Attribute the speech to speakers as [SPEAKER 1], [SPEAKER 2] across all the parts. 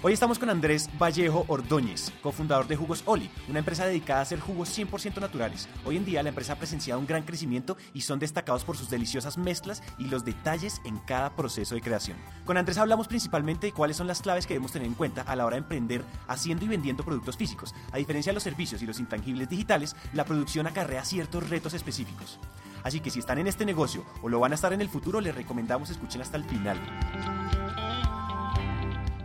[SPEAKER 1] Hoy estamos con Andrés Vallejo Ordóñez, cofundador de Jugos Oli, una empresa dedicada a hacer jugos 100% naturales. Hoy en día la empresa ha presenciado un gran crecimiento y son destacados por sus deliciosas mezclas y los detalles en cada proceso de creación. Con Andrés hablamos principalmente de cuáles son las claves que debemos tener en cuenta a la hora de emprender haciendo y vendiendo productos físicos. A diferencia de los servicios y los intangibles digitales, la producción acarrea ciertos retos específicos. Así que si están en este negocio o lo van a estar en el futuro, les recomendamos escuchen hasta el final.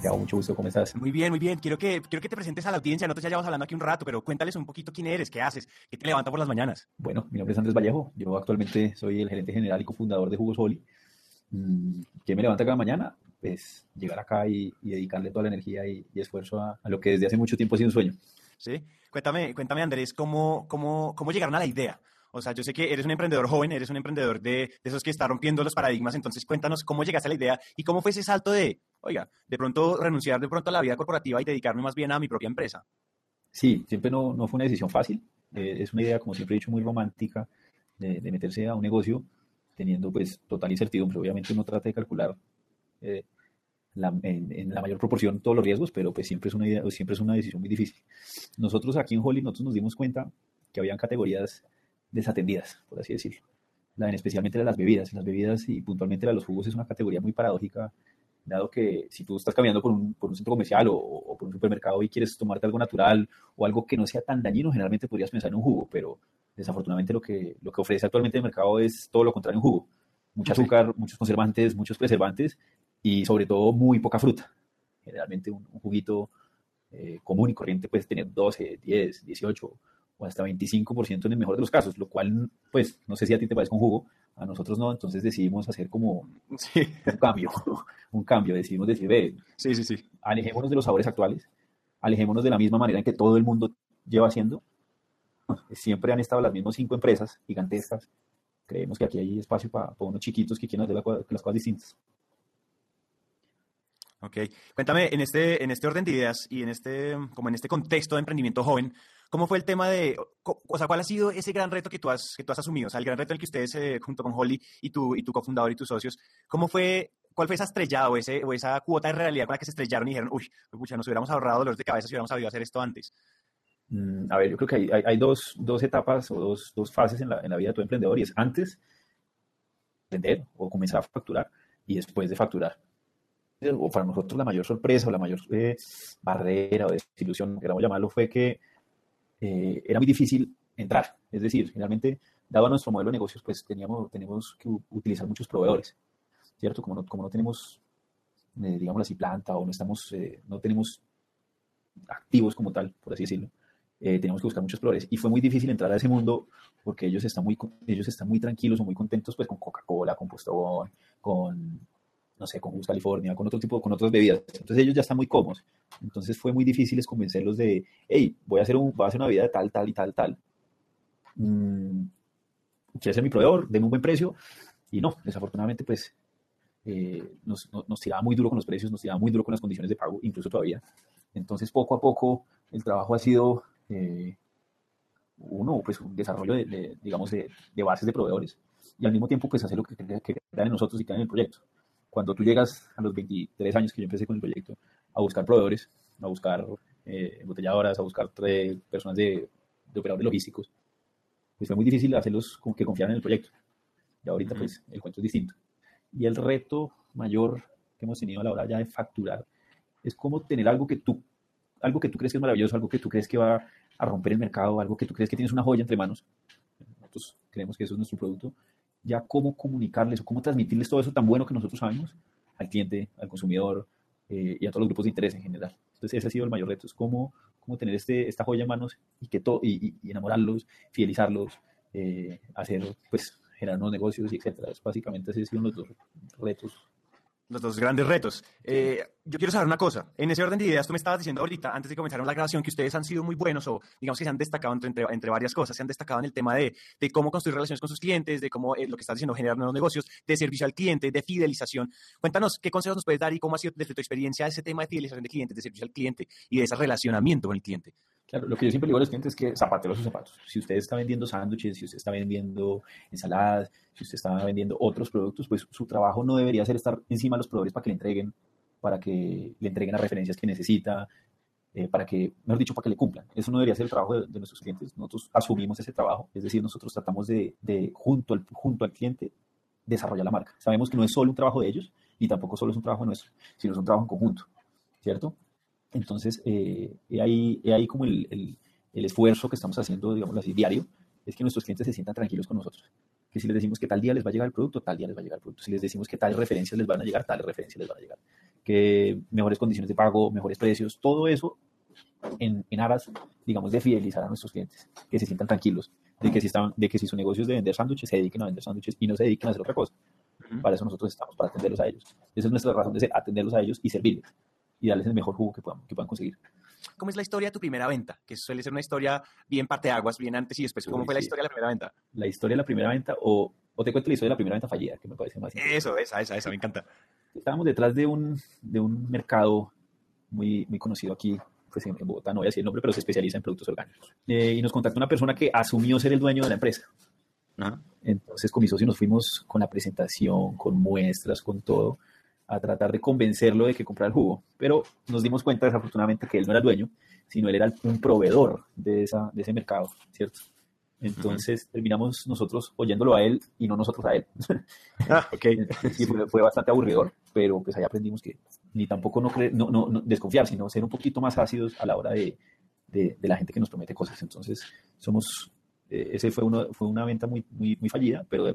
[SPEAKER 2] Santiago, mucho gusto, ¿cómo estás?
[SPEAKER 1] Muy bien, muy bien. Quiero que, quiero que te presentes a la audiencia. Nosotros ya llevamos hablando aquí un rato, pero cuéntales un poquito quién eres, qué haces, qué te levanta por las mañanas.
[SPEAKER 2] Bueno, mi nombre es Andrés Vallejo. Yo actualmente soy el gerente general y cofundador de Jugos Oli. Mm, ¿Qué me levanta cada mañana? Pues llegar acá y, dedicarle toda la energía y, esfuerzo a, lo que desde hace mucho tiempo ha sido un sueño.
[SPEAKER 1] Sí. Cuéntame, cuéntame Andrés, ¿cómo, cómo, cómo llegaron a la idea? O sea, yo sé que eres un emprendedor joven, eres un emprendedor de, esos que está rompiendo los paradigmas, entonces cuéntanos cómo llegaste a la idea y cómo fue ese salto de, oiga, de pronto renunciar de pronto a la vida corporativa y dedicarme más bien a mi propia empresa.
[SPEAKER 2] Sí, siempre no, fue una decisión fácil. Eh, es una idea, como siempre he dicho, muy romántica de, meterse a un negocio teniendo pues total incertidumbre. Obviamente uno trata de calcular eh, la, en, la mayor proporción todos los riesgos, pero pues siempre es una idea, siempre es una decisión muy difícil. Nosotros aquí en Holly nosotros nos dimos cuenta que habían categorías desatendidas, por así decirlo. La, especialmente de las bebidas. Las bebidas y puntualmente la de los jugos es una categoría muy paradójica dado que si tú estás caminando por un, por un centro comercial o, por un supermercado y quieres tomarte algo natural o algo que no sea tan dañino, generalmente podrías pensar en un jugo, pero desafortunadamente lo que, lo que ofrece actualmente el mercado es todo lo contrario un jugo. Mucho azúcar, muchos conservantes, muchos preservantes y sobre todo muy poca fruta. Generalmente un, juguito eh, común y corriente puede tener 12, 10, 18 o hasta 25% en el mejor de los casos, lo cual, pues, no sé si a ti te parece un jugo, a nosotros no, entonces decidimos hacer como un cambio, un cambio, decidimos decir, ve,
[SPEAKER 1] sí, sí, sí.
[SPEAKER 2] alejémonos de los sabores actuales, alejémonos de la misma manera en que todo el mundo lleva haciendo, siempre han estado las mismas cinco empresas gigantescas, creemos que aquí hay espacio para, unos chiquitos que quieran hacer las cosas distintas.
[SPEAKER 1] Ok, cuéntame, en este, en este orden de ideas y en este, como en este contexto de emprendimiento joven, ¿Cómo fue el tema de, o sea, cuál ha sido ese gran reto que tú has, que tú has asumido? O sea, el gran reto en el que ustedes, eh, junto con Holly y tu, y tu cofundador y tus socios, ¿cómo fue, cuál fue esa estrellada o, ese, o esa cuota de realidad con la que se estrellaron y dijeron, uy, pucha, nos hubiéramos ahorrado dolores de cabeza si hubiéramos sabido hacer esto antes?
[SPEAKER 2] Mm, a ver, yo creo que hay, hay, dos, dos, etapas o dos, dos fases en la, en la, vida de tu emprendedor y es antes de vender o comenzar a facturar y después de facturar. O para nosotros la mayor sorpresa o la mayor eh, barrera o desilusión, queramos llamarlo, fue que eh, era muy difícil entrar. Es decir, finalmente, dado nuestro modelo de negocios, pues teníamos, tenemos que utilizar muchos proveedores, ¿cierto? Como no, como no tenemos, eh, digamos así, planta o no, estamos, eh, no tenemos activos como tal, por así decirlo, tenemos que buscar muchos proveedores. Y fue muy difícil entrar a ese mundo porque ellos están muy, ellos están muy tranquilos o muy contentos pues con Coca-Cola, con Postobón, con no sé, con Juice California, con otro tipo, con otras bebidas. Entonces ellos ya están muy cómodos. Entonces fue muy difícil convencerlos de, hey, voy a hacer, un, voy a hacer una vida de tal, tal y tal, tal. Mm, ser mi proveedor, denme un buen precio. Y no, desafortunadamente, pues eh, nos, nos, tiraba muy duro con los precios, nos tiraba muy duro con las condiciones de pago, incluso todavía. Entonces, poco a poco, el trabajo ha sido, eh, uno, pues un desarrollo, de, digamos, de, de, bases de proveedores. Y al mismo tiempo, pues hacer lo que, que, que crean en nosotros y crean en el proyecto cuando tú llegas a los 23 años que yo empecé con el proyecto a buscar proveedores, a buscar eh, embotelladoras, a buscar personas de, de, operadores logísticos, pues fue muy difícil hacerlos con que confiaran en el proyecto. Y ahorita pues el cuento es distinto. Y el reto mayor que hemos tenido a la hora ya de facturar es cómo tener algo que tú, algo que tú crees que es maravilloso, algo que tú crees que va a romper el mercado, algo que tú crees que tienes una joya entre manos. Nosotros creemos que eso es nuestro producto ya cómo comunicarles o cómo transmitirles todo eso tan bueno que nosotros sabemos al cliente, al consumidor eh, y a todos los grupos de interés en general. Entonces ese ha sido el mayor reto, es cómo, cómo tener este, esta joya en manos y, que todo y, enamorarlos, fidelizarlos, eh, hacer, pues, generar nuevos negocios y etcétera. básicamente esos han sido los dos retos
[SPEAKER 1] los dos grandes retos. Eh, yo quiero saber una cosa. En ese orden de ideas, tú me estabas diciendo ahorita, antes de comenzar la grabación, que ustedes han sido muy buenos o digamos que se han destacado entre, entre, varias cosas. Se han destacado en el tema de, de cómo construir relaciones con sus clientes, de cómo eh, lo que estás diciendo, generar nuevos negocios, de servicio al cliente, de fidelización. Cuéntanos qué consejos nos puedes dar y cómo ha sido desde tu experiencia ese tema de fidelización de clientes, de servicio al cliente y de ese relacionamiento con el cliente.
[SPEAKER 2] Claro, lo que yo siempre digo a los clientes es que zapatero sus zapatos. Si usted está vendiendo sándwiches, si usted está vendiendo ensaladas, si usted está vendiendo otros productos, pues su trabajo no debería ser estar encima de los proveedores para que le entreguen, para que le entreguen las referencias que necesita, eh, para que, mejor dicho, para que le cumplan. Eso no debería ser el trabajo de, nuestros clientes. Nosotros asumimos ese trabajo, es decir, nosotros tratamos de, de, junto, al, junto al cliente, desarrollar la marca. Sabemos que no es solo un trabajo de ellos y tampoco solo es un trabajo nuestro, sino es un trabajo en conjunto, ¿cierto? Entonces, eh, ahí, ahí como el, el, el, esfuerzo que estamos haciendo, digamos así, diario, es que nuestros clientes se sientan tranquilos con nosotros. Que si les decimos que tal día les va a llegar el producto, tal día les va a llegar el producto. Si les decimos que tales referencias les van a llegar, tales referencias les van a llegar. Que mejores condiciones de pago, mejores precios, todo eso en, en aras, digamos, de fidelizar a nuestros clientes. Que se sientan tranquilos de que si, están, de que si su negocio es de vender sándwiches, se dediquen a vender sándwiches y no se dediquen a hacer otra cosa. Para eso nosotros estamos, para atenderlos a ellos. Esa es nuestra razón de ser, atenderlos a ellos y servirles y darles el mejor jugo que puedan, que puedan conseguir.
[SPEAKER 1] ¿Cómo es la historia de tu primera venta? Que suele ser una historia bien parte de aguas, bien antes y después. ¿Cómo fue la historia de la primera venta?
[SPEAKER 2] La historia de la primera venta, o, o te cuento la historia de la primera venta fallida, que me parece más
[SPEAKER 1] Eso, esa, esa, esa, me encanta.
[SPEAKER 2] Estábamos detrás de un, de un mercado muy, muy conocido aquí, pues en, Bogotá, no voy a decir el nombre, pero se especializa en productos orgánicos. Eh, y nos contactó una persona que asumió ser el dueño de la empresa. Entonces con mi socio nos fuimos con la presentación, con muestras, con todo a tratar de convencerlo de que comprara el jugo. Pero nos dimos cuenta desafortunadamente que él no era el dueño, sino él era un proveedor de, esa, de ese mercado, ¿cierto? Entonces terminamos nosotros oyéndolo a él y no nosotros a él.
[SPEAKER 1] Ah, okay.
[SPEAKER 2] sí, fue, fue, bastante aburridor, pero pues ahí aprendimos que ni tampoco no, no, no, desconfiar, sino ser un poquito más ácidos a la hora de, de, la gente que nos promete cosas. Entonces, somos, eh, ese fue, uno, fue una venta muy, muy, muy fallida, pero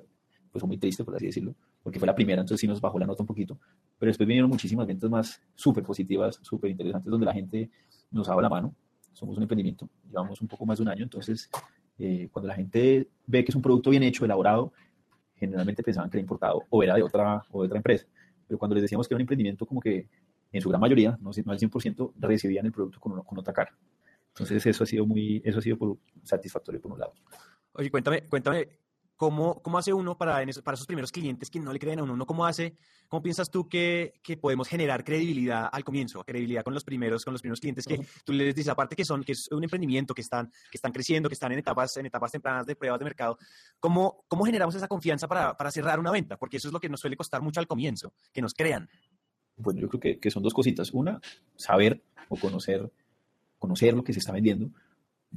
[SPEAKER 2] pues muy triste, por así decirlo, porque fue la primera, entonces sí nos bajó la nota un poquito. Pero después vinieron muchísimas ventas más súper positivas, súper interesantes, donde la gente nos daba la mano. Somos un emprendimiento, llevamos un poco más de un año, entonces eh, cuando la gente ve que es un producto bien hecho, elaborado, generalmente pensaban que era importado o era de otra, o de otra empresa. Pero cuando les decíamos que era un emprendimiento, como que en su gran mayoría, no, no al 100%, recibían el producto con, con otra cara. Entonces eso ha sido muy, eso ha sido por, satisfactorio por un lado.
[SPEAKER 1] Oye, cuéntame, cuéntame ¿Cómo, ¿Cómo hace uno para, para esos primeros clientes que no le creen a uno? ¿Cómo hace, cómo piensas tú que, que, podemos generar credibilidad al comienzo, credibilidad con los primeros, con los primeros clientes que tú les dices, aparte que son, que es un emprendimiento, que están, que están creciendo, que están en etapas, en etapas tempranas de pruebas de mercado? ¿Cómo, cómo generamos esa confianza para, para cerrar una venta? Porque eso es lo que nos suele costar mucho al comienzo, que nos crean.
[SPEAKER 2] Bueno, yo creo que, que son dos cositas. Una, saber o conocer, conocer lo que se está vendiendo.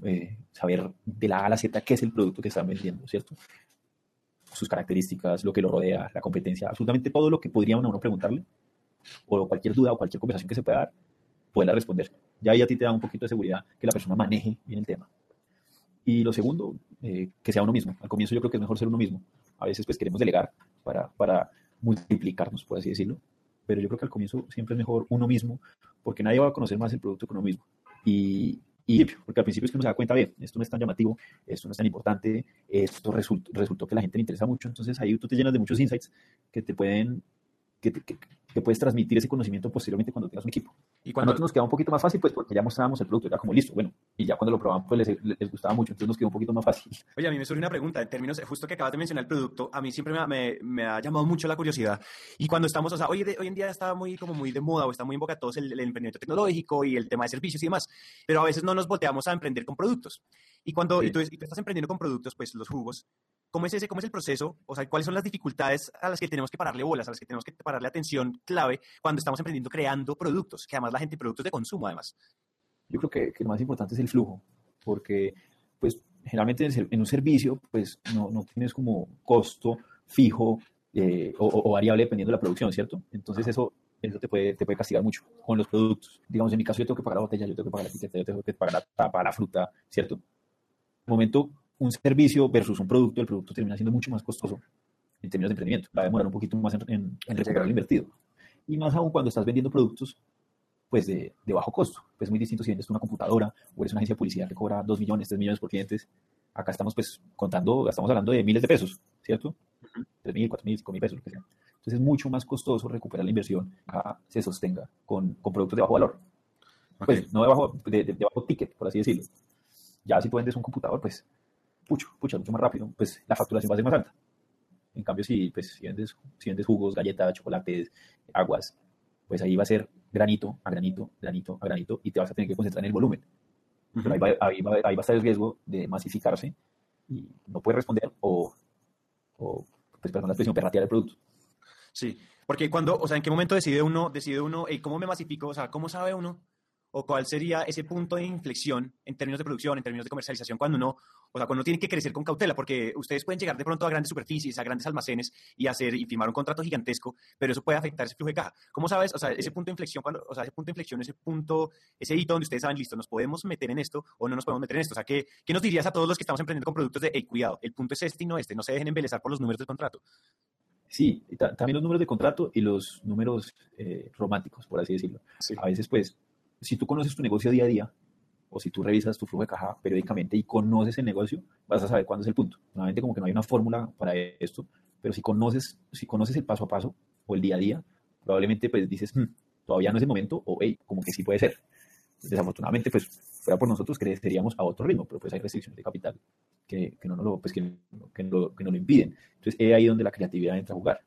[SPEAKER 2] Eh, saber de la A a la Z qué es el producto que están vendiendo, ¿cierto? Sus características, lo que lo rodea, la competencia, absolutamente todo lo que podría uno preguntarle, o cualquier duda o cualquier conversación que se pueda dar, pueda responder. Ya ahí a ti te da un poquito de seguridad que la persona maneje bien el tema. Y lo segundo, eh, que sea uno mismo. Al comienzo yo creo que es mejor ser uno mismo. A veces pues queremos delegar para, para multiplicarnos, por así decirlo. Pero yo creo que al comienzo siempre es mejor uno mismo, porque nadie va a conocer más el producto que uno mismo. Y, porque al principio es que uno se da cuenta, bien, esto no es tan llamativo, esto no es tan importante, esto resultó, que la gente le interesa mucho, entonces ahí tú te llenas de muchos insights que te pueden, que, puedes transmitir ese conocimiento posteriormente cuando tengas un equipo. Y cuando nos queda un poquito más fácil, pues porque ya mostrábamos el producto, era como listo, bueno, y ya cuando lo probamos, pues les, les, gustaba mucho, entonces nos quedó un poquito más fácil.
[SPEAKER 1] Oye, a mí me surge una pregunta, en términos, justo que acabas de mencionar el producto, a mí siempre me, me, me ha llamado mucho la curiosidad. Y cuando estamos, o sea, hoy, hoy en día está muy, como muy de moda o está muy en boca todos el, el emprendimiento tecnológico y el tema de servicios y demás, pero a veces no nos volteamos a emprender con productos. Y cuando y tú, y tú, estás emprendiendo con productos, pues los jugos, ¿Cómo es, ese, ¿Cómo es el proceso? O sea, ¿cuáles son las dificultades a las que tenemos que pararle bolas, a las que tenemos que pararle atención clave cuando estamos emprendiendo creando productos? Que además la gente, productos de consumo además.
[SPEAKER 2] Yo creo que, que lo más importante es el flujo, porque pues generalmente en un servicio pues no, no tienes como costo fijo eh, o, o, variable dependiendo de la producción, ¿cierto? Entonces eso, eso te, puede, te puede castigar mucho con los productos. Digamos, en mi caso yo tengo que pagar la botella, yo tengo que pagar la etiqueta, yo tengo que pagar la tapa, la fruta, ¿cierto? En el momento un servicio versus un producto, el producto termina siendo mucho más costoso en términos de emprendimiento. Va a demorar un poquito más en, en, recuperar lo invertido. Y más aún cuando estás vendiendo productos pues de, de, bajo costo. Pues es muy distinto si vendes una computadora o eres una agencia de publicidad que cobra 2 millones, 3 millones por clientes. Acá estamos pues contando, estamos hablando de miles de pesos, ¿cierto? 3 mil, 4 mil, 5 mil pesos, lo que sea. Entonces es mucho más costoso recuperar la inversión a se sostenga con, con productos de bajo valor. Pues no de bajo, de, de, bajo ticket, por así decirlo. Ya si tú vendes un computador, pues, pucho, pucha, mucho más rápido, pues la facturación va a ser más alta. En cambio, si, pues, si, vendes, si vendes jugos, galletas, chocolates, aguas, pues ahí va a ser granito a granito, granito a granito, y te vas a tener que concentrar en el volumen. ahí, va, ahí, va, ahí, va, a estar el riesgo de masificarse y no puede responder o, o pues, perdón la expresión, perratear el producto.
[SPEAKER 1] Sí, porque cuando, o sea, ¿en qué momento decide uno, decide uno, ¿cómo me masifico? O sea, ¿cómo sabe uno o cuál sería ese punto de inflexión en términos de producción, en términos de comercialización, cuando uno, o sea, cuando uno tiene que crecer con cautela, porque ustedes pueden llegar de pronto a grandes superficies, a grandes almacenes y hacer y firmar un contrato gigantesco, pero eso puede afectar ese flujo de caja. ¿Cómo sabes, o sea, ese punto de inflexión, cuando, o sea, ese punto de inflexión, ese punto, ese hito donde ustedes saben, listo, nos podemos meter en esto o no nos podemos meter en esto? O sea, ¿qué, qué nos dirías a todos los que estamos emprendiendo con productos de, hey, cuidado, el punto es este y no este, no se dejen embelezar por los números del contrato?
[SPEAKER 2] Sí, también los números de contrato y los números eh, románticos, por así decirlo. A veces, pues, si tú conoces tu negocio día a día, o si tú revisas tu flujo de caja periódicamente y conoces el negocio, vas a saber cuándo es el punto. Nuevamente, como que no hay una fórmula para esto, pero si conoces, si conoces el paso a paso o el día a día, probablemente pues dices, hmm, todavía no es el momento, o hey, como que sí puede ser. Desafortunadamente, pues fuera por nosotros creceríamos a otro ritmo, pero pues hay restricciones de capital que, que no, lo, pues, que, que, no, que no lo impiden. Entonces, es ahí donde la creatividad entra a jugar.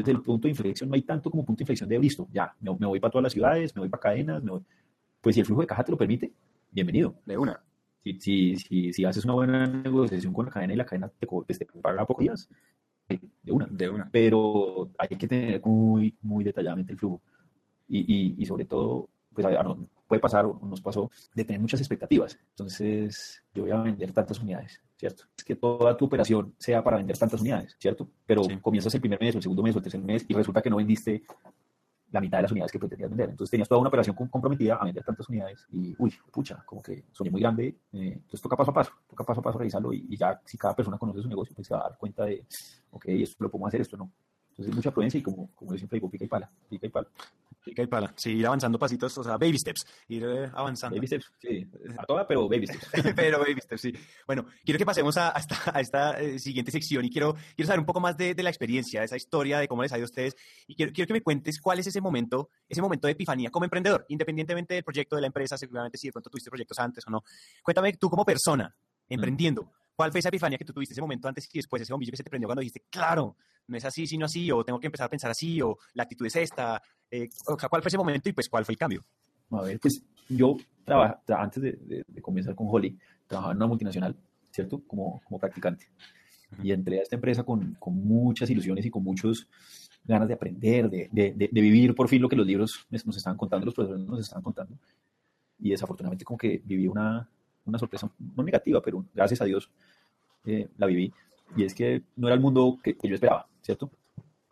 [SPEAKER 2] Desde el punto de inflexión no hay tanto como punto de inflexión de listo, ya, me, me voy para todas las ciudades, me voy para cadenas, me voy, pues si el flujo de caja te lo permite, bienvenido.
[SPEAKER 1] De una.
[SPEAKER 2] Si, si, si, si haces una buena negociación con la cadena y la cadena te, pues, te paga pocos días, de una.
[SPEAKER 1] De una.
[SPEAKER 2] Pero hay que tener muy, muy detalladamente el flujo. Y, y, y sobre todo, pues puede pasar, o nos pasó, de tener muchas expectativas. Entonces, yo voy a vender tantas unidades, ¿cierto? Es que toda tu operación sea para vender tantas unidades, ¿cierto? Pero comienzas el primer mes, o el segundo mes, o el tercer mes, y resulta que no vendiste la mitad de las unidades que pretendías vender. Entonces tenías toda una operación comprometida a vender tantas unidades y, uy, pucha, como que soñé muy grande. Eh, entonces toca paso a paso, toca paso a paso revisarlo y, ya si cada persona conoce su negocio, pues se va a dar cuenta de, ok, esto lo podemos hacer, esto no. Entonces mucha prudencia y como, como yo siempre digo, pica y pala, pica y pala.
[SPEAKER 1] Pica y pala. Sí, ir avanzando pasitos, o sea, baby steps, ir eh, avanzando.
[SPEAKER 2] Baby steps, sí. A toda, pero baby steps.
[SPEAKER 1] pero baby steps, sí. Bueno, quiero que pasemos a, esta, a esta eh, siguiente sección y quiero, quiero saber un poco más de, de, la experiencia, de esa historia, de cómo les ha ido a ustedes. Y quiero, quiero que me cuentes cuál es ese momento, ese momento de epifanía como emprendedor, independientemente del proyecto de la empresa, seguramente si de pronto tuviste proyectos antes o no. Cuéntame tú como persona, emprendiendo, ¿cuál fue esa epifanía que tú tuviste ese momento antes y después, ese bombillo que se te prendió cuando dijiste, claro, no es así, sino así, o tengo que empezar a pensar así, o la actitud es esta, eh, o sea, ¿cuál fue ese momento y pues cuál fue el cambio?
[SPEAKER 2] A ver, pues yo trabajaba, antes de, de, comenzar con Holly, trabajaba en una multinacional, ¿cierto? Como, como practicante. Y entré a esta empresa con, con, muchas ilusiones y con muchos ganas de aprender, de, de, de, vivir por fin lo que los libros nos estaban contando, los profesores nos estaban contando. Y desafortunadamente como que viví una, una sorpresa, no negativa, pero gracias a Dios eh, la viví. Y es que no era el mundo que, que yo esperaba, ¿cierto?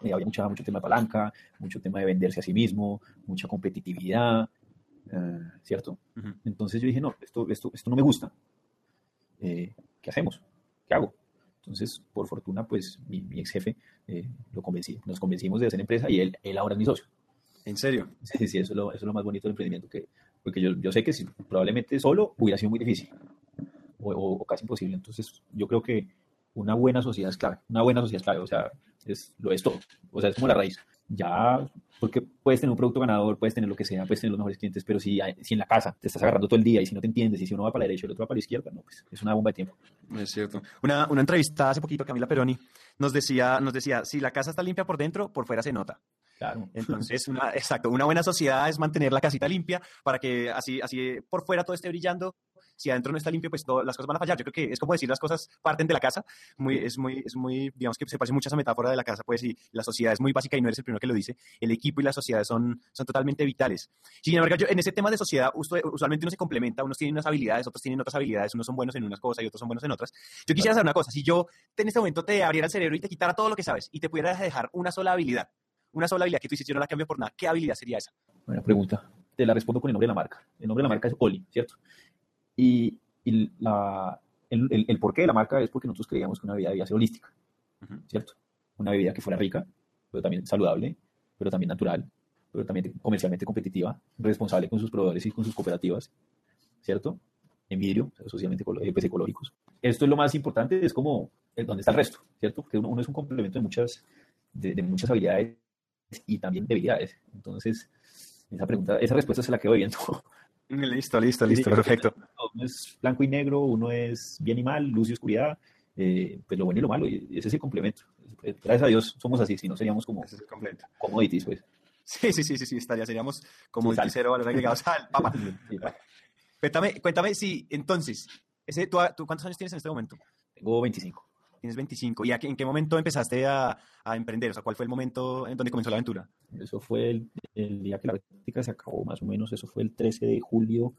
[SPEAKER 2] Eh, había mucha, mucho tema de palanca, mucho tema de venderse a sí mismo, mucha competitividad, eh, ¿cierto? Entonces yo dije, no, esto, esto, esto no me gusta. Eh, ¿Qué hacemos? ¿Qué hago? Entonces, por fortuna, pues mi, mi ex jefe lo convencí, nos convencimos de hacer empresa y él, él ahora es mi socio.
[SPEAKER 1] ¿En serio?
[SPEAKER 2] Sí, sí, eso es lo, eso es lo más bonito del emprendimiento, que, porque yo, yo sé que si, probablemente solo hubiera sido muy difícil o, o, casi imposible. Entonces, yo creo que una buena sociedad es clave, una buena sociedad es clave, o sea, es, lo es todo, o sea, es como la raíz. Ya, porque puedes tener un producto ganador, puedes tener lo que sea, puedes tener los mejores clientes, pero si, si en la casa te estás agarrando todo el día y si no te entiendes y si uno va para la derecha y el otro va para la izquierda, no, pues es una bomba de tiempo.
[SPEAKER 1] Es cierto. Una, una entrevista hace poquito, Camila Peroni, nos decía, nos decía, si la casa está limpia por dentro, por fuera se nota.
[SPEAKER 2] Claro.
[SPEAKER 1] Entonces, una, exacto, una buena sociedad es mantener la casita limpia para que así, así por fuera todo esté brillando si adentro no está limpio, pues las cosas van a fallar. Yo creo que es como decir las cosas parten de la casa. Muy, es, muy, es muy, digamos que se parece mucho a esa metáfora de la casa, pues, y la sociedad es muy básica y no eres el primero que lo dice. El equipo y la sociedad son, son totalmente vitales. Sin embargo, yo, en ese tema de sociedad, usualmente uno se complementa, unos tienen unas habilidades, otros tienen otras habilidades, unos son buenos en unas cosas y otros son buenos en otras. Yo quisiera saber una cosa, si yo en este momento te abriera el cerebro y te quitara todo lo que sabes y te pudiera dejar una sola habilidad, una sola habilidad que tú hiciste, yo no la cambio por nada, ¿qué habilidad sería esa?
[SPEAKER 2] Buena pregunta. Te la respondo con el nombre de la marca. El nombre de la marca es Oli, ¿cierto? Y y la, el, el, el, porqué de la marca es porque nosotros creíamos que una bebida debía ser holística, ¿cierto? Una bebida que fuera rica, pero también saludable, pero también natural, pero también comercialmente competitiva, responsable con sus proveedores y con sus cooperativas, ¿cierto? En vidrio, socialmente pues, ecológicos. Esto es lo más importante, es como el, dónde está el resto, ¿cierto? Porque uno, uno, es un complemento de muchas, de, muchas habilidades y también debilidades. Entonces, esa pregunta, esa respuesta se la quedo viendo.
[SPEAKER 1] Listo, listo, listo, perfecto.
[SPEAKER 2] Uno es blanco y negro, uno es bien y mal, luz y oscuridad, eh, pues lo bueno y lo malo, y ese es el complemento. Gracias a Dios somos así, si no seríamos como commodities, pues.
[SPEAKER 1] Sí, sí, sí, sí, sí, estaría, seríamos como el cero valor agregados al papá. cuéntame, cuéntame si, entonces, ese, ¿tú, ¿tú cuántos años tienes en este momento?
[SPEAKER 2] Tengo 25
[SPEAKER 1] tienes 25. ¿Y en qué momento empezaste a, a, emprender? O sea, ¿cuál fue el momento en donde comenzó la aventura?
[SPEAKER 2] Eso fue el, el, día que la práctica se acabó, más o menos. Eso fue el 13 de julio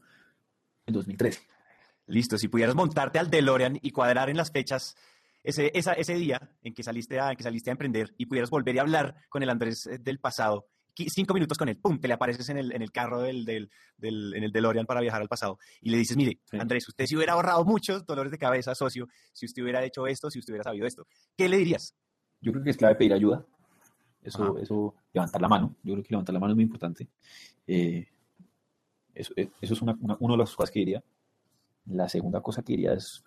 [SPEAKER 2] de 2013.
[SPEAKER 1] Listo, si pudieras montarte al DeLorean y cuadrar en las fechas ese, esa, ese día en que, saliste a, en que saliste a emprender y pudieras volver y hablar con el Andrés eh, del pasado, cinco minutos con él, pum, te le apareces en el, en el carro del, del, del, en el DeLorean para viajar al pasado y le dices, mire, Andrés, usted si hubiera ahorrado muchos dolores de cabeza, socio, si usted hubiera hecho esto, si usted hubiera sabido esto, ¿qué le dirías?
[SPEAKER 2] Yo creo que es clave pedir ayuda. Eso, eso, levantar la mano. Yo creo que levantar la mano es muy importante. Eh, eso, eh, eso, es una, una, de las cosas que diría. La segunda cosa que diría es,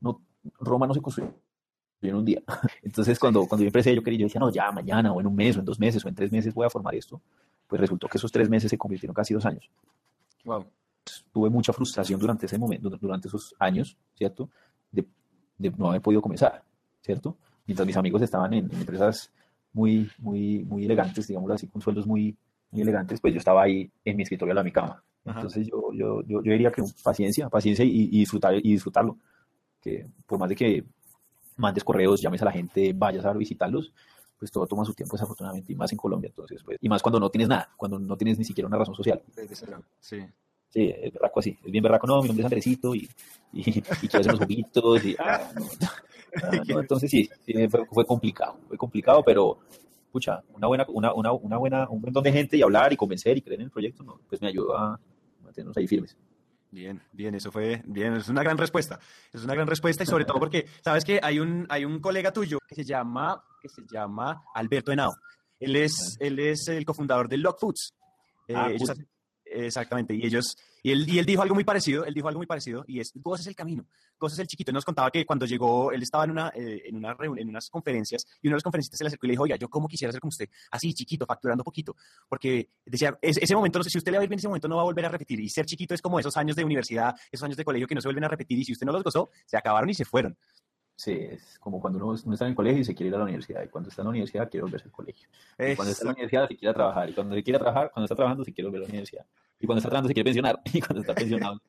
[SPEAKER 2] no, Roma no se construyó en un día. Entonces, cuando, cuando yo empecé, yo quería, yo decía, no, ya mañana, o en un mes, o en dos meses, o en tres meses voy a formar esto. Pues resultó que esos tres meses se convirtieron casi dos años.
[SPEAKER 1] Wow.
[SPEAKER 2] Tuve mucha frustración durante ese momento, durante esos años, ¿cierto? De, de no haber podido comenzar, ¿cierto? Mientras mis amigos estaban en, empresas muy, muy, muy elegantes, digámoslo así, con sueldos muy, muy elegantes, pues yo estaba ahí en mi escritorio a la mi cama. Entonces yo, yo, yo, yo, diría que paciencia, paciencia y, y, disfrutar, y disfrutarlo. Que por más de que mandes correos, llames a la gente, vayas a visitarlos, pues todo toma su tiempo desafortunadamente y más en Colombia, entonces, pues, y más cuando no tienes nada, cuando no tienes ni siquiera una razón social.
[SPEAKER 1] Sí.
[SPEAKER 2] Sí, es berraco así, es bien berraco, no, mi nombre es Andresito y, y, y quiero hacer unos juguitos y, ah, no, entonces sí, fue, complicado, fue complicado, pero, pucha, una buena, una, una, una buena, un montón de gente y hablar y convencer y creer en el proyecto, no, pues me ayudó a mantenernos ahí firmes.
[SPEAKER 1] Bien, bien, eso fue bien, es una gran respuesta. Es una gran respuesta y sobre todo porque sabes que hay un hay un colega tuyo que se llama que se llama Alberto Henao. Él es él es el cofundador de Lock Foods. Ah, eh, exactamente, y ellos y él, y él dijo algo muy parecido, él dijo algo muy parecido, y es, es el camino, es el chiquito. Él nos contaba que cuando llegó, él estaba en, una, eh, en, una en unas conferencias, y uno de los conferencistas se le acercó y le dijo, oiga, yo cómo quisiera ser como usted, así chiquito, facturando poquito, porque decía, ese momento, no sé si usted le va a ir bien, ese momento no va a volver a repetir, y ser chiquito es como esos años de universidad, esos años de colegio que no se vuelven a repetir, y si usted no los gozó, se acabaron y se fueron.
[SPEAKER 2] Sí, es como cuando uno, está en el colegio y se quiere ir a la universidad, y cuando está en la universidad quiere volverse al colegio. Y cuando está en la universidad se quiere trabajar, y cuando se quiere trabajar, cuando está trabajando se quiere volver a la universidad. Y cuando está trabajando se quiere pensionar, y cuando está pensionado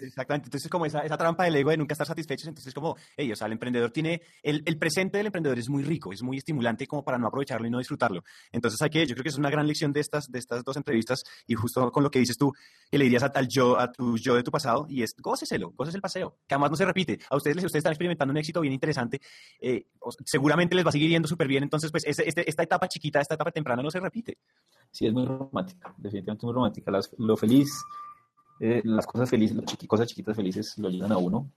[SPEAKER 1] Exactamente, entonces como esa, esa trampa del ego de nunca estar satisfechos, entonces como, ellos, o sea, el emprendedor tiene, el, el, presente del emprendedor es muy rico, es muy estimulante como para no aprovecharlo y no disfrutarlo. Entonces hay que, yo creo que es una gran lección de estas, de estas dos entrevistas y justo con lo que dices tú, que le dirías a, al yo, a tu yo de tu pasado y es, góceselo, góces el paseo, que además no se repite. A ustedes, ustedes están experimentando un éxito bien interesante, eh, seguramente les va a seguir yendo súper bien, entonces pues este, esta etapa chiquita, esta etapa temprana no se repite.
[SPEAKER 2] Sí, es muy romántica, definitivamente muy romántica. lo feliz eh, las cosas felices, las cosas chiquitas felices lo ayudan a uno.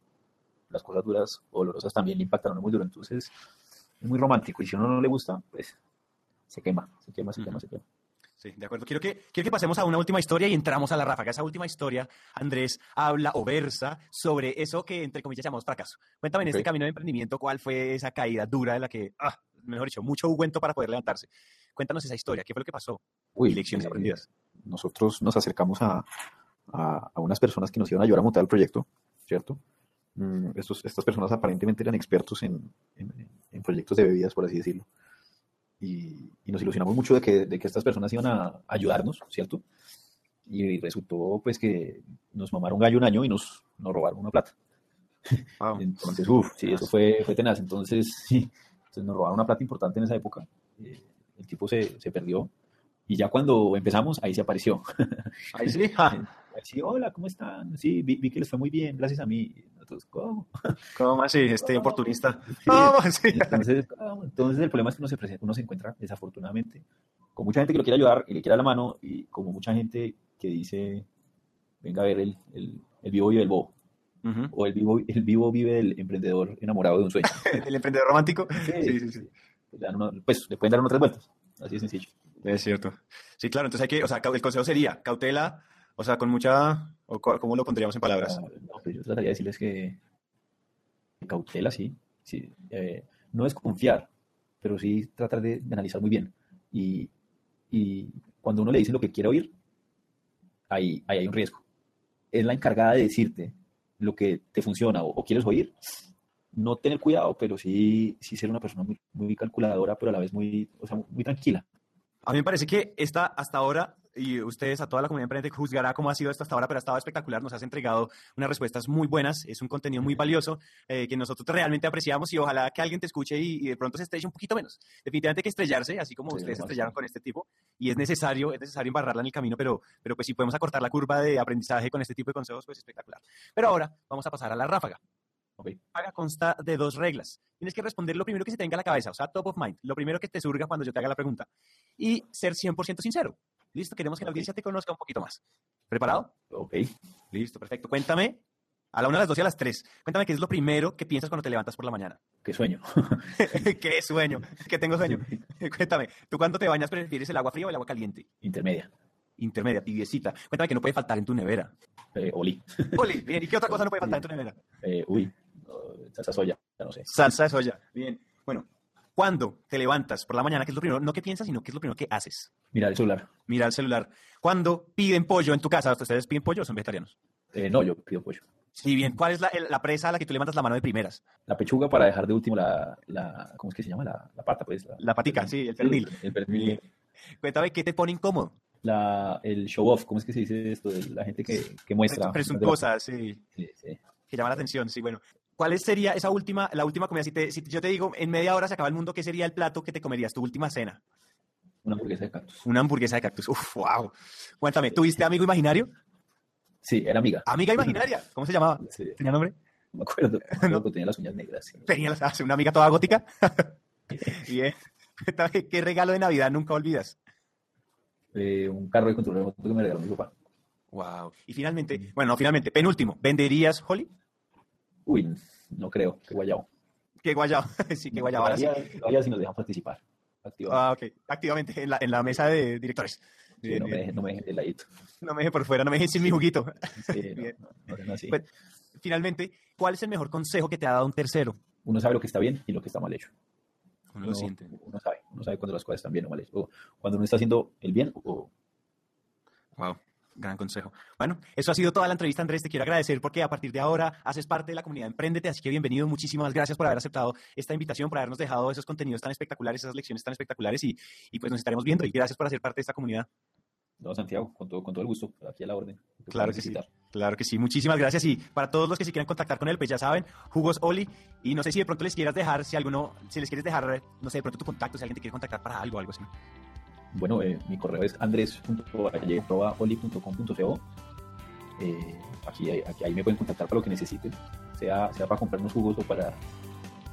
[SPEAKER 2] Las cosas duras o dolorosas también le impactan a uno muy duro. Entonces, es muy romántico. Y si a uno no le gusta, pues se quema, se quema, se quema, se quema.
[SPEAKER 1] Sí, de acuerdo. Quiero que, quiero que pasemos a una última historia y entramos a la ráfaga. Esa última historia, Andrés, habla o versa sobre eso que, entre comillas, llamamos fracaso. Cuéntame en este camino de emprendimiento cuál fue esa caída dura de la que, ah, mejor dicho, mucho ungüento para poder levantarse. Cuéntanos esa historia. ¿Qué fue lo que pasó?
[SPEAKER 2] Uy, lecciones eh, aprendidas. Nosotros nos acercamos a, a, unas personas que nos iban a ayudar a montar el proyecto, ¿cierto? Mm, estos, estas personas aparentemente eran expertos en, en, proyectos de bebidas, por así decirlo. Y, y, nos ilusionamos mucho de que, de que estas personas iban a ayudarnos, ¿cierto? Y resultó pues que nos mamaron gallo un año y nos, nos robaron una plata. Entonces, uff, sí, eso fue, fue tenaz. Entonces, sí, entonces nos robaron una plata importante en esa época. Eh, el tipo se, se perdió. Y ya cuando empezamos, ahí se apareció.
[SPEAKER 1] Ahí sí.
[SPEAKER 2] sí, hola, ¿cómo están? Sí, vi, que les fue muy bien, gracias a mí. Entonces, ¿cómo?
[SPEAKER 1] ¿Cómo así? Este oportunista.
[SPEAKER 2] Entonces, entonces, el problema es que uno se, presenta, uno se encuentra, desafortunadamente, con mucha gente que lo quiere ayudar y le quiere la mano, y como mucha gente que dice, venga a ver, el, el, el vivo vive el bobo. O el vivo, el vivo vive del emprendedor enamorado de un sueño.
[SPEAKER 1] ¿El emprendedor romántico? Sí, sí, sí.
[SPEAKER 2] Pues, le pueden dar unas tres vueltas. Así de sencillo.
[SPEAKER 1] Es cierto. Sí, claro. Entonces hay que, o sea, el consejo sería cautela, o sea, con mucha... ¿Cómo lo pondríamos en palabras?
[SPEAKER 2] Ah, no, pues yo trataría de decirles que cautela, sí. sí eh, no es confiar, pero sí tratar de, de analizar muy bien. Y, y cuando uno le dice lo que quiere oír, ahí, ahí hay un riesgo. Es la encargada de decirte lo que te funciona o, o quieres oír. No tener cuidado, pero sí, sí ser una persona muy, muy calculadora, pero a la vez muy, o sea, muy tranquila.
[SPEAKER 1] A mí me parece que esta hasta ahora, y ustedes a toda la comunidad emprendedora juzgará cómo ha sido esto hasta ahora, pero ha estado espectacular, nos has entregado unas respuestas muy buenas, es un contenido muy valioso eh, que nosotros realmente apreciamos y ojalá que alguien te escuche y, y de pronto se estrelle un poquito menos. Definitivamente hay que estrellarse, así como
[SPEAKER 2] Sí,
[SPEAKER 1] ustedes se estrellaron con este tipo, y es necesario, es necesario embarrarla en el camino, pero, pero pues si podemos acortar la curva de aprendizaje con este tipo de consejos, pues espectacular. Pero ahora vamos a pasar a la ráfaga.
[SPEAKER 2] Ok.
[SPEAKER 1] Ráfaga consta de dos reglas. Tienes que responder lo primero que se te venga a la cabeza, o sea, top of mind, lo primero que te surga cuando yo te haga la pregunta. Y ser 100% sincero. Listo, queremos que la audiencia te conozca un poquito más. ¿Preparado?
[SPEAKER 2] Ok.
[SPEAKER 1] Listo, perfecto. Cuéntame, a la una, a las dos y a las tres, cuéntame qué es lo primero que piensas cuando te levantas por la mañana.
[SPEAKER 2] Qué sueño.
[SPEAKER 1] ¿Qué sueño? Que tengo sueño. Cuéntame, ¿tú cuando te bañas prefieres el agua fría o el agua caliente?
[SPEAKER 2] Intermedia.
[SPEAKER 1] Intermedia, tibiecita. Cuéntame que no puede faltar en tu nevera.
[SPEAKER 2] Eh, Oli.
[SPEAKER 1] Oli, bien, ¿y qué otra cosa no puede faltar en tu nevera?
[SPEAKER 2] Eh, uy. salsa soya. Ya no sé.
[SPEAKER 1] Salsa de soya. Bien. Bueno, ¿cuándo te levantas por la mañana? ¿Qué es lo primero? No que piensas, sino qué es lo primero que haces.
[SPEAKER 2] Mira el celular.
[SPEAKER 1] Mira el celular. ¿Cuándo piden pollo en tu casa? ¿Ustedes piden pollo o son vegetarianos?
[SPEAKER 2] Eh, no, yo pido pollo.
[SPEAKER 1] Sí, bien. ¿Cuál es la, el- la presa a la que tú levantas la mano de primeras?
[SPEAKER 2] La pechuga para dejar de último la, la ¿cómo es que se llama? La, la pata, pues.
[SPEAKER 1] La patica, sí, el pernil.
[SPEAKER 2] El pernil.
[SPEAKER 1] Bien. Cuéntame, ¿qué te pone incómodo?
[SPEAKER 2] La, el show off, ¿cómo es que se dice esto? De la gente que, que muestra.
[SPEAKER 1] Presuntuosa, sí.
[SPEAKER 2] Sí, sí.
[SPEAKER 1] que llama la atención, sí, bueno. ¿Cuál sería esa última, la última comida? Si, te- si yo te digo, en media hora se acaba el mundo, ¿qué sería el plato que te comerías, tu última cena?
[SPEAKER 2] Una hamburguesa de cactus.
[SPEAKER 1] Una hamburguesa de cactus. Uf, wow. Cuéntame, ¿tuviste amigo imaginario?
[SPEAKER 2] Sí, era amiga.
[SPEAKER 1] Amiga imaginaria. ¿Cómo se llamaba?
[SPEAKER 2] Sí,
[SPEAKER 1] ¿Tenía nombre?
[SPEAKER 2] no me acuerdo. No. Tenía las uñas negras. sí.
[SPEAKER 1] Tenía las- ah, una amiga toda gótica. Bien. ¿qué regalo de Navidad nunca olvidas?
[SPEAKER 2] Eh, un carro de control remoto que me regaló mi papá.
[SPEAKER 1] Wow. Y finalmente, bueno, no, finalmente, penúltimo, ¿venderías Holly?
[SPEAKER 2] Uy, no creo. Qué guayabo.
[SPEAKER 1] Qué guayaba. sí, qué guayaba. Ahora sí.
[SPEAKER 2] Si nos dejan participar. Activamente.
[SPEAKER 1] Ah, ok. Activamente en la, en la mesa de directores.
[SPEAKER 2] Sí,
[SPEAKER 1] Bien,
[SPEAKER 2] no, me
[SPEAKER 1] bien.
[SPEAKER 2] dejen, no me dejen de ladito.
[SPEAKER 1] No me deje por fuera, no me deje sin mi juguito.
[SPEAKER 2] Sí, no,
[SPEAKER 1] Bien.
[SPEAKER 2] no, no sean así.
[SPEAKER 1] Pues- Finalmente, ¿cuál es el mejor consejo que te ha dado un tercero?
[SPEAKER 2] Uno sabe lo que está bien y lo que está mal hecho.
[SPEAKER 1] Uno
[SPEAKER 2] Uno, uno sabe. Uno sabe cuando las cosas están bien o mal hechas. O cuando uno está haciendo el bien o
[SPEAKER 1] Wow, gran consejo. Bueno, eso ha sido toda la entrevista, Andrés. Te quiero agradecer porque a partir de ahora haces parte de la comunidad Emprendete, así que bienvenido. Muchísimas gracias por haber aceptado esta invitación, por habernos dejado esos contenidos tan espectaculares, esas lecciones tan espectaculares y, y pues nos estaremos viendo. Y gracias por hacer parte de esta comunidad.
[SPEAKER 2] no, Santiago, con todo, con todo el gusto, aquí a la orden.
[SPEAKER 1] Claro que sí. Claro que sí, muchísimas gracias. Y para todos los que se quieran contactar con él, pues ya saben, Jugos Oli. Y no sé si de pronto les quieras dejar, si alguno, si les quieres dejar, no sé, de pronto tu contacto, si alguien te quiere contactar para algo, algo así.
[SPEAKER 2] Bueno, eh, mi correo es andres.valle.oli.com.co. Eh, aquí, aquí ahí me pueden contactar para lo que necesiten, sea, sea para comprar unos jugos o para,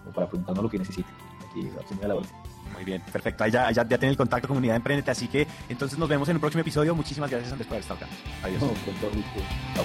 [SPEAKER 2] o para preguntarnos lo que necesiten. Aquí, la orden.
[SPEAKER 1] Muy bien, perfecto. Ahí ya, ya, ya tienen el contacto comunidad Emprendete. Así que entonces nos vemos en un próximo episodio. Muchísimas gracias, Andrés, por haber estado acá. Adiós.
[SPEAKER 2] No, con todo gusto. Chao.